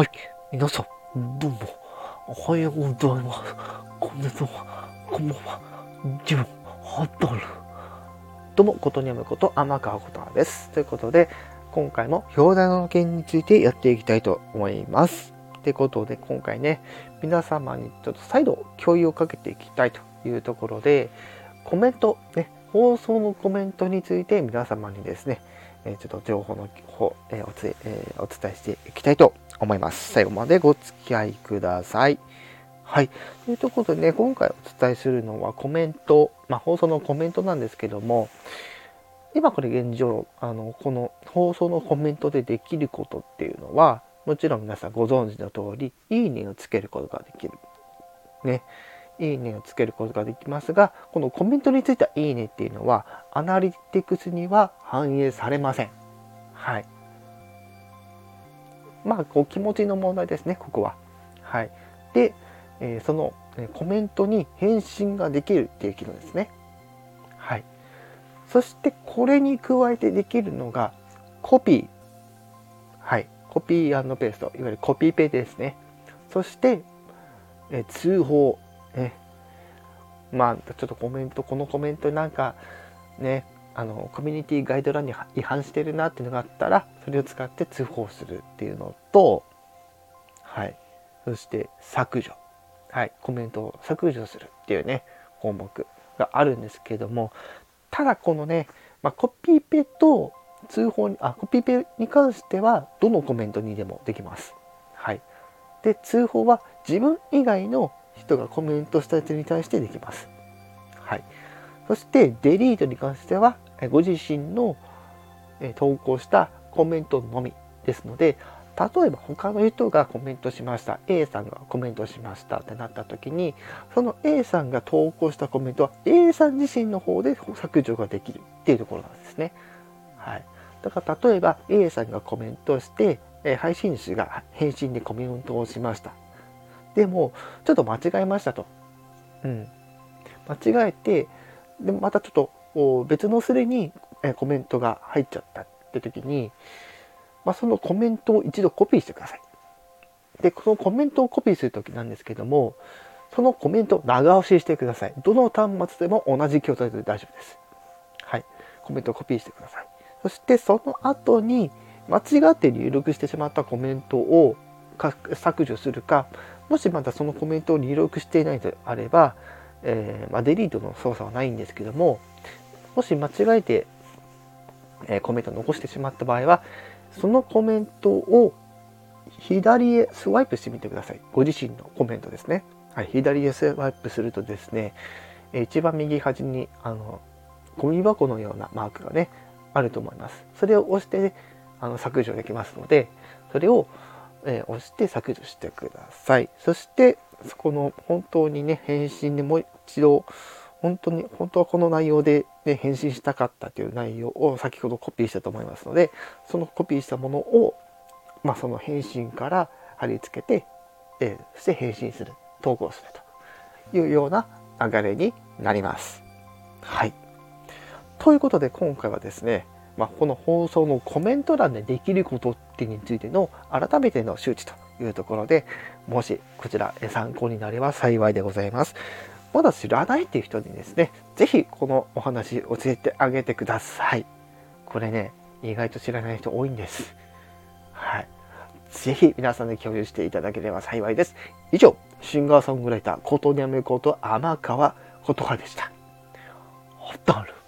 はい、皆さん、どうも、おはようございます。こんにちは、こんばんは。自分、ハタル。どうも、ことにやむこと、天川ことです。ということで、今回も表題の件についてやっていきたいと思います。ってことで、今回ね、皆様にちょっと再度共有をかけていきたいというところで、コメント、ね、放送のコメントについて皆様にですね、えちょっと情報の方、えおつえお伝えしていきたいと思います。最後までご付き合いください。はい。というところでね、今回お伝えするのはコメント、まあ、放送のコメントなんですけども、今これ現状、あの、この放送のコメントでできることっていうのは、もちろん皆さんご存知の通り、いいねをつけることができる。ね。いいねをつけることができますが、このコメントについたいいねっていうのは、アナリティクスには反映されません。はい。まあ、こう気持ちの問題ですね、ここは。はい。で、えー、その、えコメントに返信ができるっていう機能ですね。はい。そしてこれに加えてできるのがコピー。はい。コピーペースト。いわゆるコピーペですね。そして、え通報。ね。まあ、ちょっとコメント、このコメントなんか、ね、あの、コミュニティガイドラインに違反してるなっていうのがあったら、それを使って通報するっていうのと、はい。そして、削除。はい。コメントを削除するっていうね、項目があるんですけども、ただこのね、まあ、コピーペと通報に、あ、コピーペに関しては、どのコメントにでもできます。はい。で、通報は自分以外の人がコメントしたやつに対してできます。はい。そしてデリートに関してはご自身の投稿したコメントのみですので例えば他の人がコメントしました A さんがコメントしましたってなった時にその A さんが投稿したコメントは A さん自身の方で削除ができるっていうところなんですね。はい。だから例えば A さんがコメントして配信主が返信でコメントをしました。でも、ちょっと間違えましたと。うん。間違えて、でまたちょっと別のスレにコメントが入っちゃったって時に、まあ、そのコメントを一度コピーしてください。で、このコメントをコピーする時なんですけども、そのコメントを長押ししてください。どの端末でも同じ筐体で大丈夫です。はい。コメントをコピーしてください。そしてその後に間違って入力してしまったコメントを削除するか、もしまたそのコメントを入力していないのであれば、えー、まあ、デリートの操作はないんですけども、もし間違えて、えー、コメントを残してしまった場合は、そのコメントを左へスワイプしてみてください。ご自身のコメントですね。はい、左へスワイプするとですね、一番右端に、あの、ゴミ箱のようなマークがね、あると思います。それを押して、ねあの削除できますので、それをえー、押して削除してください。そして、そこの本当にね、返信でもう一度、本当に、本当はこの内容で、ね、返信したかったという内容を先ほどコピーしたと思いますので、そのコピーしたものを、まあ、その返信から貼り付けて、えー、そして返信する、投稿するというような流れになります。はい。ということで今回はですね、まあ、この放送のコメント欄でできることってについての改めての周知というところで、もしこちら参考になれば幸いでございます。まだ知らないっていう人にですね、是非このお話教えてあげてください。これね、意外と知らない人多いんです。はい。ぜひ皆さんで共有していただければ幸いです。以上、シンガーソングライター、ことにゃめこと天川ことはでした。ほたる。